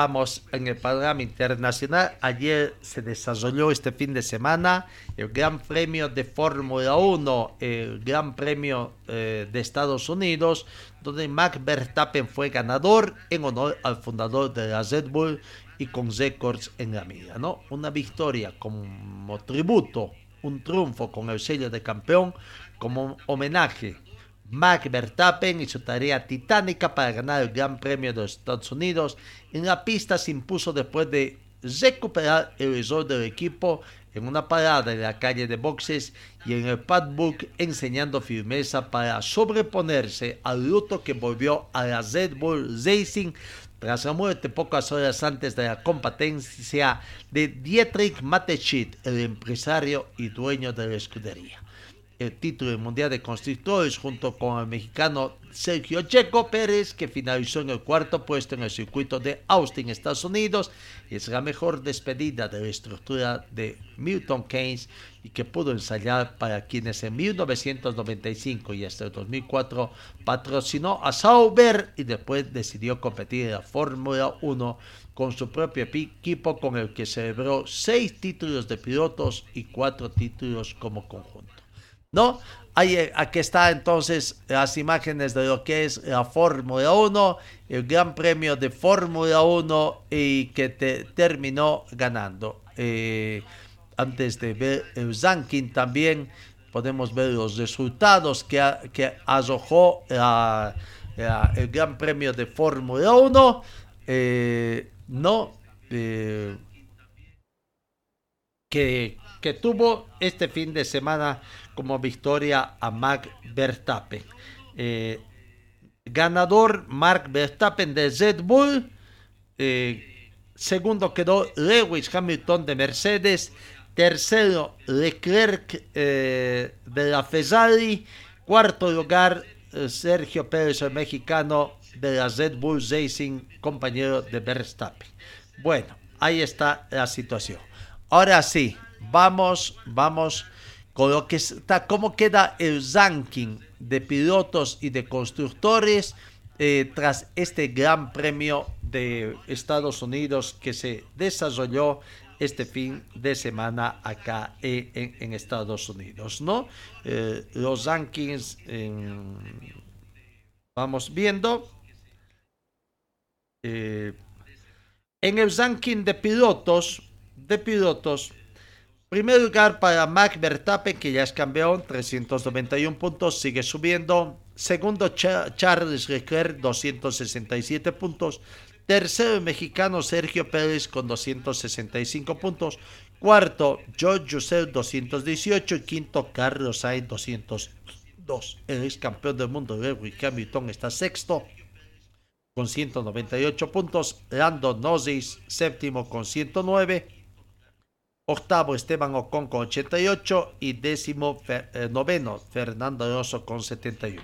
Vamos en el panorama internacional. Ayer se desarrolló este fin de semana el Gran Premio de Fórmula 1, el Gran Premio eh, de Estados Unidos, donde Max Verstappen fue ganador en honor al fundador de la Red Bull y con récords en la mira, ¿no? Una victoria como tributo, un triunfo con el sello de campeón, como homenaje Max Verstappen y su tarea titánica para ganar el Gran Premio de los Estados Unidos. En la pista se impuso después de recuperar el error del equipo en una parada en la calle de boxes y en el padbook enseñando firmeza para sobreponerse al luto que volvió a la Red Bull Racing tras la muerte pocas horas antes de la competencia de Dietrich Mateschitz, el empresario y dueño de la escudería el título mundial de constructores junto con el mexicano Sergio Checo Pérez, que finalizó en el cuarto puesto en el circuito de Austin, Estados Unidos. Es la mejor despedida de la estructura de Milton Keynes y que pudo ensayar para quienes en 1995 y hasta el 2004 patrocinó a Sauber y después decidió competir en la Fórmula 1 con su propio equipo con el que celebró seis títulos de pilotos y cuatro títulos como conjunto. ¿No? Ahí, eh, aquí está entonces las imágenes de lo que es la Fórmula 1, el Gran Premio de Fórmula 1 y que te, terminó ganando. Eh, antes de ver el ranking también podemos ver los resultados que, que arrojó el Gran Premio de Fórmula 1. Eh, no, que, que tuvo este fin de semana como victoria a Max Verstappen. Eh, ganador Mark Verstappen de Red Bull. Eh, segundo quedó Lewis Hamilton de Mercedes. Tercero Leclerc eh, de la Ferrari. Cuarto lugar Sergio Pérez, el mexicano de la Red Bull Racing, compañero de Verstappen. Bueno, ahí está la situación. Ahora sí, vamos, vamos con lo que está, cómo queda el ranking de pilotos y de constructores eh, tras este gran premio de Estados Unidos que se desarrolló este fin de semana acá en, Estados Unidos, ¿no? Eh, los rankings, vamos viendo. Eh, en el ranking de pilotos, de pilotos, Primer lugar para Max Verstappen, que ya es campeón, 391 puntos, sigue subiendo. Segundo, Charles Leclerc, 267 puntos. Tercero, mexicano Sergio Pérez con 265 puntos. Cuarto, George Russell, 218. Y quinto, Carlos Sainz, 202. El ex campeón del mundo, Lewis Hamilton, está sexto con 198 puntos. Lando Norris, séptimo con 109. Octavo Esteban Ocon con 88 y décimo eh, noveno Fernando Alonso con 71.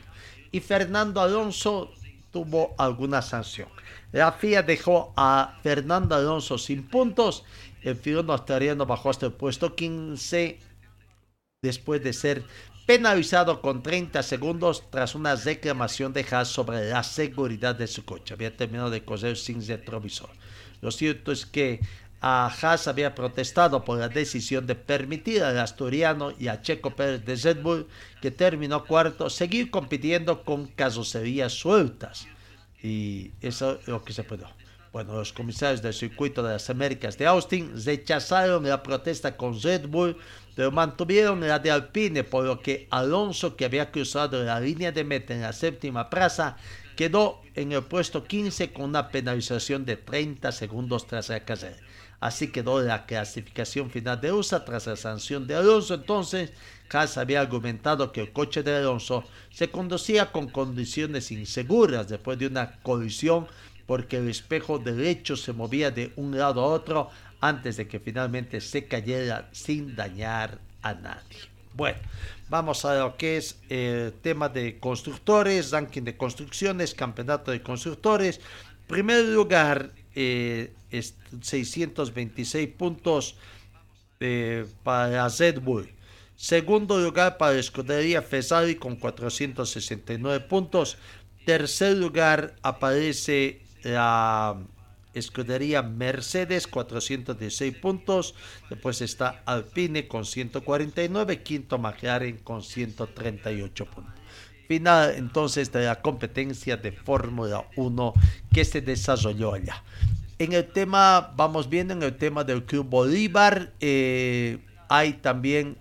Y Fernando Alonso tuvo alguna sanción. La FIA dejó a Fernando Alonso sin puntos. El piloto australiano bajó hasta el puesto 15 después de ser penalizado con 30 segundos tras una reclamación de Haas sobre la seguridad de su coche. Había terminado de correr sin retrovisor. Lo cierto es que a Haas había protestado por la decisión de permitir al asturiano y a Checo Pérez de Red Bull, que terminó cuarto, seguir compitiendo con carrocerías sueltas. Y eso es lo que se pudo. Bueno, los comisarios del circuito de las Américas de Austin rechazaron la protesta con Red Bull, pero mantuvieron la de Alpine, por lo que Alonso, que había cruzado la línea de meta en la séptima plaza, quedó en el puesto 15 con una penalización de 30 segundos tras la carrera. Así quedó la clasificación final de USA tras la sanción de Alonso. Entonces, Haas había argumentado que el coche de Alonso se conducía con condiciones inseguras después de una colisión porque el espejo derecho se movía de un lado a otro antes de que finalmente se cayera sin dañar a nadie. Bueno, vamos a lo que es el tema de constructores, ranking de construcciones, campeonato de constructores. Primer lugar, eh, es 626 puntos eh, para Red Bull. Segundo lugar para escudería Ferrari con 469 puntos. Tercer lugar aparece la escudería Mercedes 416 puntos. Después está Alpine con 149. Quinto McLaren con 138 puntos. Final entonces de la competencia de Fórmula 1 que se desarrolló allá. En el tema, vamos viendo en el tema del Club Bolívar, eh, hay también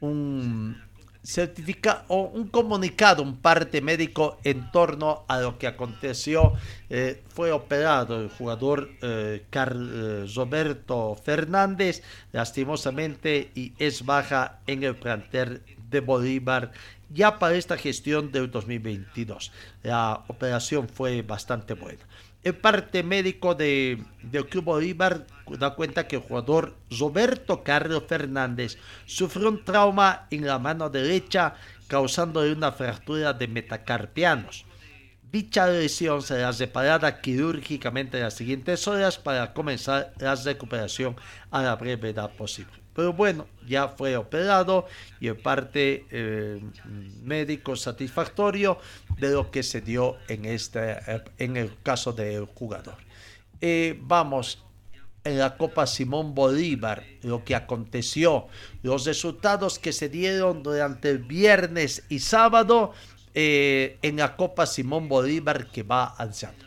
un certificado o un comunicado, un parte médico en torno a lo que aconteció. Eh, fue operado el jugador eh, Carl Roberto Fernández, lastimosamente, y es baja en el plantel de Bolívar ya para esta gestión del 2022. La operación fue bastante buena. El parte médico de, del Club Bolívar da cuenta que el jugador Roberto Carlos Fernández sufrió un trauma en la mano derecha causándole una fractura de metacarpianos. Dicha lesión será reparada quirúrgicamente en las siguientes horas para comenzar la recuperación a la brevedad posible. Pero bueno, ya fue operado y el parte eh, médico satisfactorio de lo que se dio en, este, en el caso del jugador. Eh, vamos en la Copa Simón Bolívar, lo que aconteció, los resultados que se dieron durante el viernes y sábado eh, en la Copa Simón Bolívar que va avanzando.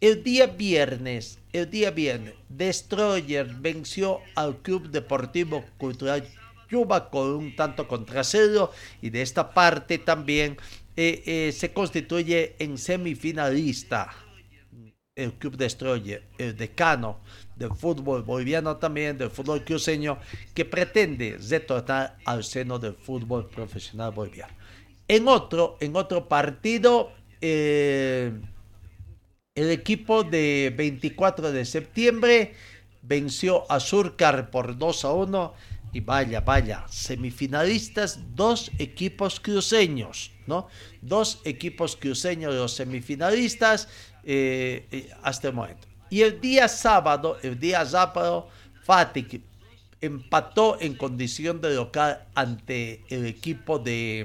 El día viernes, el día viernes, Destroyer venció al Club Deportivo Cultural Cuba con un tanto contra cero y de esta parte también eh, eh, se constituye en semifinalista el Club Destroyer, el decano del fútbol boliviano también, del fútbol cruceño, que pretende retornar al seno del fútbol profesional boliviano. En otro, en otro partido, eh, el equipo de 24 de septiembre venció a Surcar por 2 a 1 y vaya, vaya, semifinalistas, dos equipos cruceños, ¿no? Dos equipos cruceños, los semifinalistas eh, eh, hasta el momento. Y el día sábado, el día sábado, Fatik empató en condición de local ante el equipo de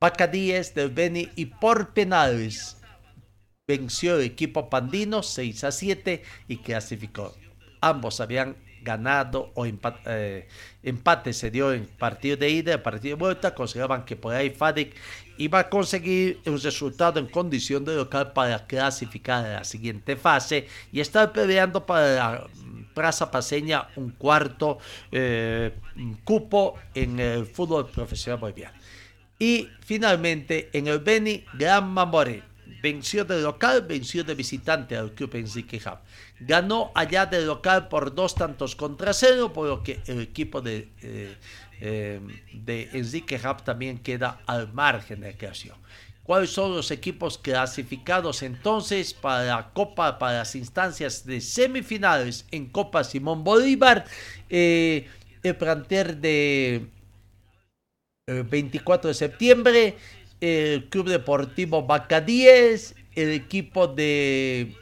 Bacadíes del Beni y por penales venció el equipo pandino 6 a 7 y clasificó. Ambos habían ganado o empate, eh, empate se dio en partido de ida, partido de vuelta, consideraban que por ahí Fadik iba a conseguir un resultado en condición de local para clasificar a la siguiente fase y estar peleando para la Plaza Paseña un cuarto eh, cupo en el fútbol profesional boliviano. Y finalmente en el Beni, Gran Mamoré venció de local, venció de visitante al club Enrique Hub. Ganó allá de local por dos tantos contra cero, por lo que el equipo de, eh, eh, de Enrique también queda al margen de creación. ¿Cuáles son los equipos clasificados entonces para la Copa, para las instancias de semifinales en Copa Simón Bolívar? Eh, el planter de 24 de septiembre el Club Deportivo Bacadíes, el equipo de,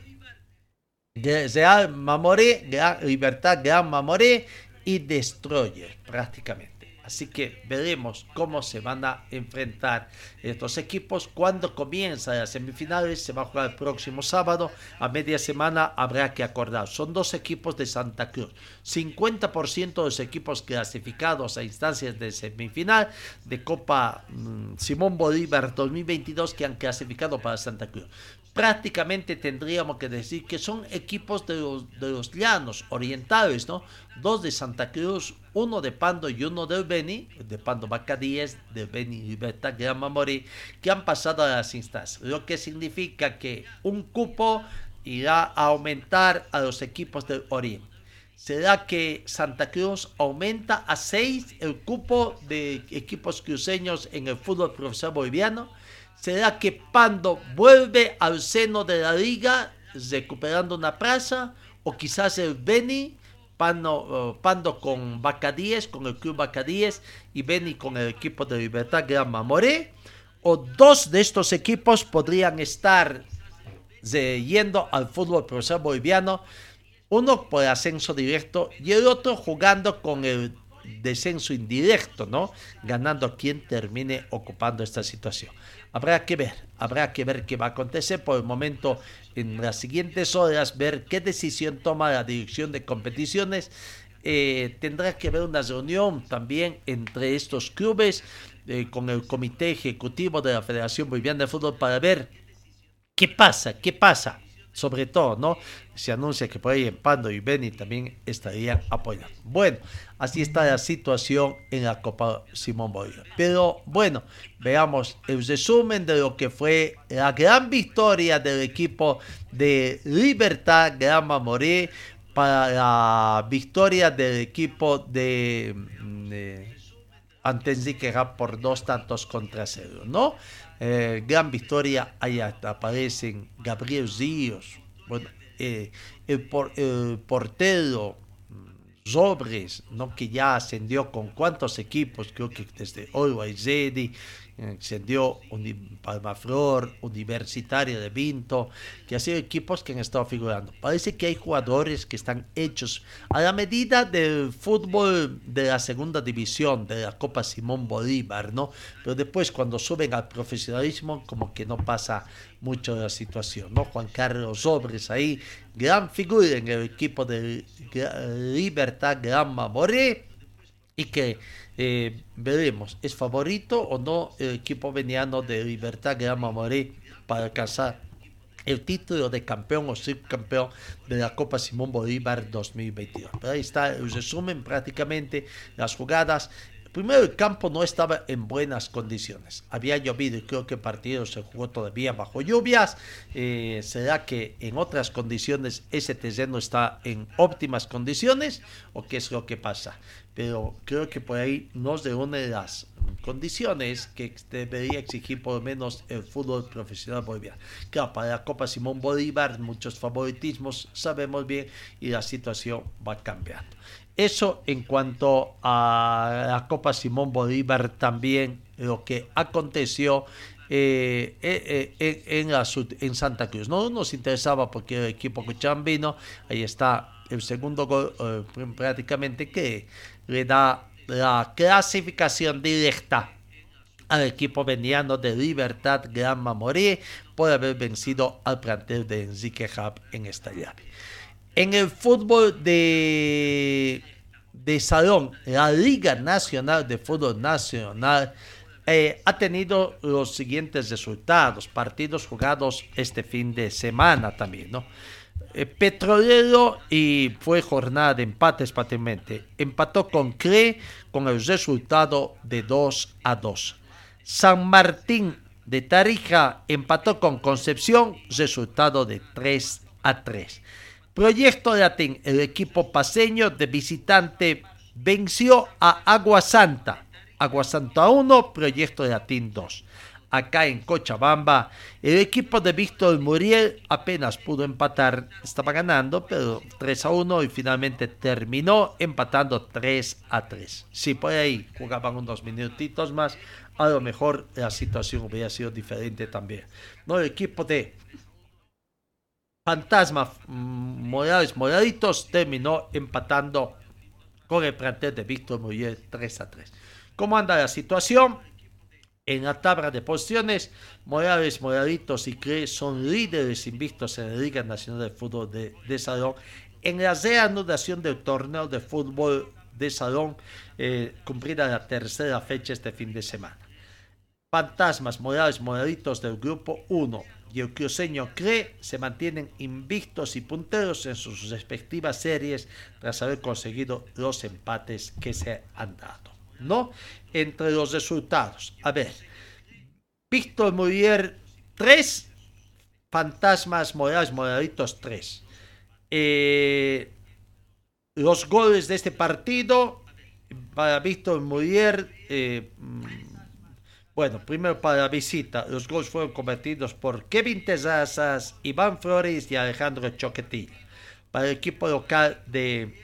Real Mamoré, Libertad Gran Mamoré y Destroyer prácticamente. Así que veremos cómo se van a enfrentar estos equipos. Cuando comienza las semifinales, se va a jugar el próximo sábado. A media semana habrá que acordar. Son dos equipos de Santa Cruz. 50% de los equipos clasificados a instancias de semifinal de Copa mm, Simón Bolívar 2022 que han clasificado para Santa Cruz prácticamente tendríamos que decir que son equipos de los, de los llanos orientales, ¿no? Dos de Santa Cruz, uno de Pando y uno del Beni, de Pando Bacadíes, de Beni Libertad Gran Mamori, que han pasado a las instancias, lo que significa que un cupo irá a aumentar a los equipos del Oriente. ¿Será que Santa Cruz aumenta a seis el cupo de equipos cruceños en el fútbol profesional boliviano? ¿Será que Pando vuelve al seno de la liga recuperando una plaza? ¿O quizás el Beni Pano, Pando con Bacadíes, con el club Bacadíes y Beni con el equipo de Libertad Gran Mamoré. O dos de estos equipos podrían estar yendo al fútbol profesional boliviano, uno por ascenso directo y el otro jugando con el descenso indirecto, ¿no? Ganando quien termine ocupando esta situación. Habrá que ver, habrá que ver qué va a acontecer. Por el momento, en las siguientes horas, ver qué decisión toma la dirección de competiciones. Eh, tendrá que haber una reunión también entre estos clubes eh, con el comité ejecutivo de la Federación Boliviana de Fútbol para ver qué pasa, qué pasa sobre todo, ¿no? Se anuncia que por ahí en Pando y Beni también estarían apoyando. Bueno, así está la situación en la Copa Simón Bolívar. Pero bueno, veamos el resumen de lo que fue la gran victoria del equipo de Libertad Grama Morí para la victoria del equipo de, de por dos tantos contra cero, ¿no? Eh, gran victoria, ahí aparecen Gabriel Ríos, eh, el, portero Sobres, ¿no? que ya ascendió con cuántos equipos, creo que desde Always Ready, Extendió Palmaflor, Universitario de Vinto, que ha sido equipos que han estado figurando. Parece que hay jugadores que están hechos a la medida del fútbol de la segunda división, de la Copa Simón Bolívar, ¿no? Pero después cuando suben al profesionalismo, como que no pasa mucho de la situación, ¿no? Juan Carlos Sobres ahí, gran figura en el equipo de Libertad Gran Mamoré y que eh, veremos, ¿es favorito o no el equipo veniano de Libertad Grama Moré para alcanzar el título de campeón o subcampeón de la Copa Simón Bolívar 2022? Pero ahí está el resumen prácticamente, las jugadas. Primero, el campo no estaba en buenas condiciones. Había llovido y creo que el partido se jugó todavía bajo lluvias. Eh, ¿Será que en otras condiciones ese terreno está en óptimas condiciones o qué es lo que pasa? pero creo que por ahí no se de las condiciones que debería exigir por lo menos el fútbol profesional boliviano. Claro, para la Copa Simón Bolívar muchos favoritismos, sabemos bien, y la situación va cambiando. Eso en cuanto a la Copa Simón Bolívar también lo que aconteció eh, eh, eh, en, la, Santa Cruz. No nos interesaba porque el equipo vino ahí está el segundo gol prácticamente que le da la clasificación directa al equipo veniano de Libertad Gran Mamorí por haber vencido al plantel de Enrique Hub en esta llave. En el fútbol de, de salón, la Liga Nacional de Fútbol Nacional eh, ha tenido los siguientes resultados, partidos jugados este fin de semana también, ¿no? Eh, Petrolero y fue jornada de empates. Empató con CRE con el resultado de 2 a 2. San Martín de Tarija empató con Concepción, resultado de 3 a 3. Proyecto Latín, el equipo paseño de visitante venció a Agua Santa. Agua Santa 1, Proyecto Latín 2 acá en Cochabamba. El equipo de Víctor Muriel apenas pudo empatar, estaba ganando, pero 3 a 1 y finalmente terminó empatando 3 a 3. Si por ahí jugaban unos minutitos más, a lo mejor la situación hubiera sido diferente también. No, el equipo de Fantasma Morales Moraditos terminó empatando con el plantel de Víctor Muriel 3 a 3. ¿Cómo anda la situación? En la tabla de posiciones, Morales, Moraditos y CRE son líderes invictos en la Liga Nacional de Fútbol de, Salón. En la reanudación del torneo de fútbol de Salón, eh, cumplida la tercera fecha este fin de semana. Fantasmas, Morales, Moraditos del grupo 1 y el cruceño CRE se mantienen invictos y punteros en sus respectivas series tras haber conseguido los empates que se han dado. ¿no? Entre los resultados. A ver, Víctor Murier 3, Fantasmas Morales Moraditos 3. Eh, los goles de este partido para Víctor Murier, bueno, primero para la visita, los goles fueron convertidos por Kevin Tezazas, Iván Flores y Alejandro Choquetil. Para el equipo local de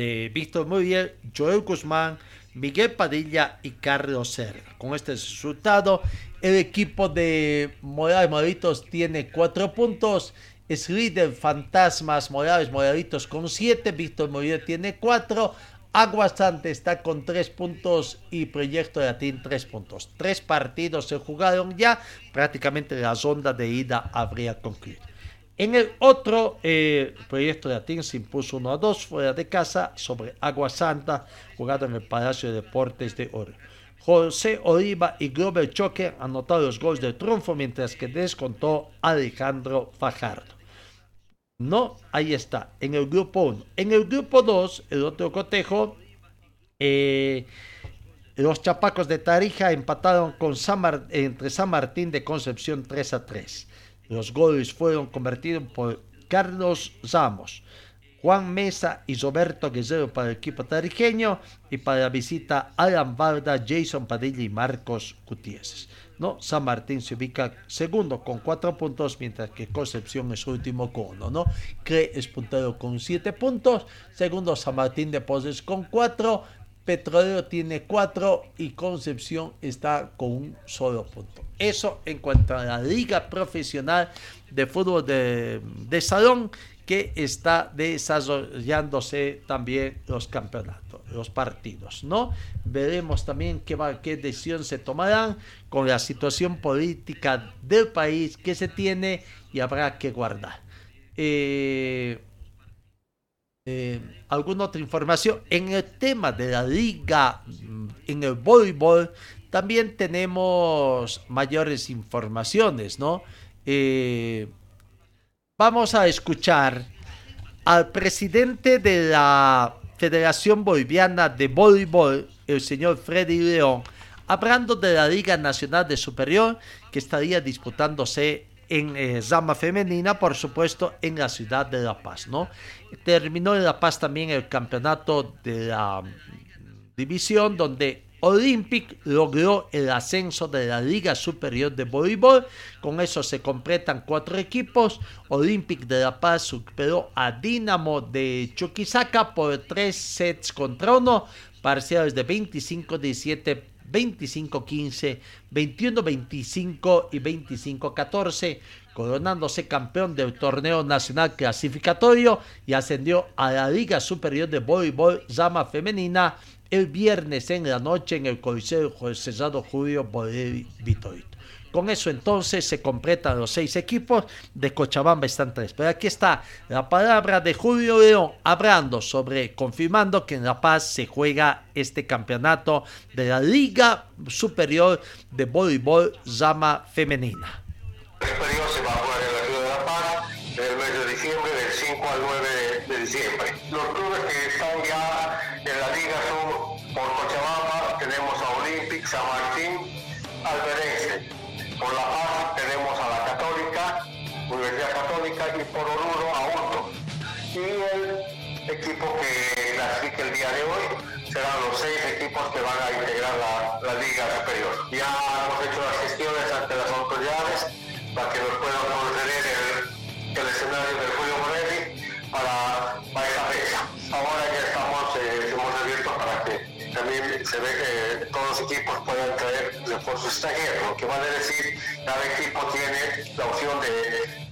de Víctor Muriel, Joel Guzmán, Miguel Padilla y Carlos Serra. Con este resultado, el equipo de Morales Moraditos tiene cuatro puntos. Es líder Fantasmas Morales Moraditos con siete. Víctor Muriel tiene cuatro. Aguasante está con tres puntos y Proyecto Latín tres puntos. Tres partidos se jugaron ya. Prácticamente la ronda de ida habría concluido. En el otro eh, proyecto de Atín se impuso 1 a 2 fuera de casa sobre Agua Santa, jugado en el Palacio de Deportes de Oro. José Oliva y Glover Choque anotaron los goles de triunfo, mientras que descontó Alejandro Fajardo. No, ahí está, en el grupo 1. En el grupo 2, el otro cotejo, eh, los chapacos de Tarija empataron con entre San Martín de Concepción 3 a 3. Los goles fueron convertidos por Carlos Ramos, Juan Mesa y Roberto Guerrero para el equipo tarijeño y para la visita Alan Barda, Jason Padilla y Marcos Gutiérrez. ¿No? San Martín se ubica segundo con cuatro puntos, mientras que Concepción es último con uno, ¿no? Es puntero con siete puntos, segundo San Martín de Poses con cuatro, Petrolero tiene cuatro y Concepción está con un solo punto. Eso en cuanto a la liga profesional de fútbol de, salón que está desarrollándose también los campeonatos, los partidos, ¿no? Veremos también qué, decisión se tomarán con la situación política del país que se tiene y habrá que guardar. Eh, eh, alguna otra información en el tema de la liga mm, en el voleibol también tenemos mayores informaciones no eh, vamos a escuchar al presidente de la Federación Boliviana de Voleibol el señor Freddy León hablando de la Liga Nacional de Superior que estaría disputándose en eh, Femenina, por supuesto, en la ciudad de La Paz, ¿no? Terminó en La Paz también el campeonato de la mm, división donde Olympic logró el ascenso de la Liga Superior de Voleibol. Con eso se completan cuatro equipos. Olympic de La Paz superó a Dinamo de Chuquisaca por tres sets contra uno. Parciales de 25-17 25-15, 21-25 y 25-14, coronándose campeón del torneo nacional clasificatorio y ascendió a la Liga Superior de Voleibol Llama Femenina el viernes en la noche en el Coliseo José Julio Boleri Vitorito. Con eso entonces se completan los seis equipos. De Cochabamba están tres. Pero aquí está la palabra de Julio León hablando sobre, confirmando que en La Paz se juega este campeonato de la Liga Superior de Voleibol Llama Femenina. Superior se va a jugar en la ciudad de La Paz el mes de diciembre, del 5 al 9 de, diciembre. Los clubes que están ya en la liga son por Cochabamba, tenemos a Olympic, San Martín, Alberense. Por La Paz tenemos a la Católica, Universidad Católica y por Oruro a Hurto. Y el equipo que clasifique el día de hoy serán los seis equipos que van a integrar la, Liga Superior. Ya hemos hecho las autoridades para que nos puedan conceder el, escenario del Julio Morelli para, para esa fecha. Ahora ya estamos, eh, hemos abierto para que también se ve que todos los equipos puedan traer refuerzos extranjeros, lo que va a decir cada equipo tiene la opción de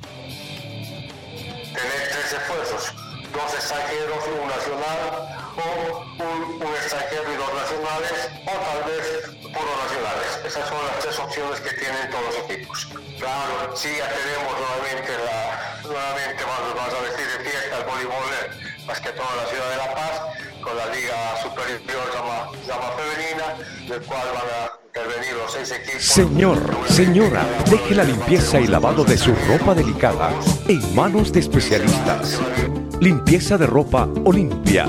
tener tres esfuerzos, dos extranjeros, un nacional o un, extranjero y dos nacionales o tal vez puro nacionales. Esas son las tres opciones que tienen todos los equipos. Claro, sí ya tenemos nuevamente la, nuevamente vamos, a decir de fiesta el voleibol, más que toda la ciudad de La Paz, con la Liga Superior llama, llama Femenina, del cual van a. Señor, señora, deje la limpieza y lavado de su ropa delicada en manos de especialistas. Limpieza de ropa Olimpia.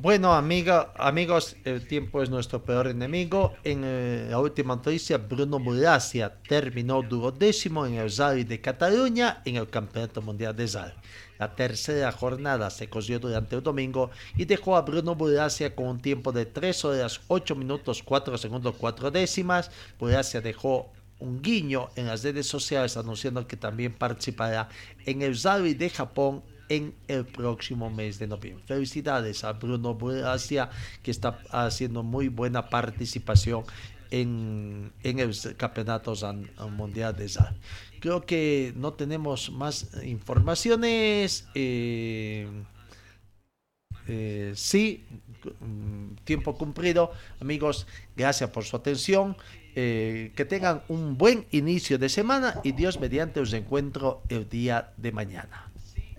Bueno, amiga, amigos, el tiempo es nuestro peor enemigo. En eh, la última noticia, Bruno Muracia terminó duodécimo en el Rally de Cataluña en el Campeonato Mundial de Rally. La tercera jornada se cogió durante el domingo y dejó a Bruno Muracia con un tiempo de 3 horas 8 minutos 4 segundos 4 décimas. Muracia dejó un guiño en las redes sociales anunciando que también participará en el Rally de Japón en el próximo mes de noviembre. Felicidades a Bruno Buracia, que está haciendo muy buena participación en, en el Campeonato Mundial de. Creo que no tenemos más informaciones. Eh, eh, sí, mm, tiempo cumplido. Amigos, gracias por su atención. Eh, que tengan un buen inicio de semana y Dios mediante os encuentro el día de mañana.